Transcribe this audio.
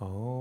Oh.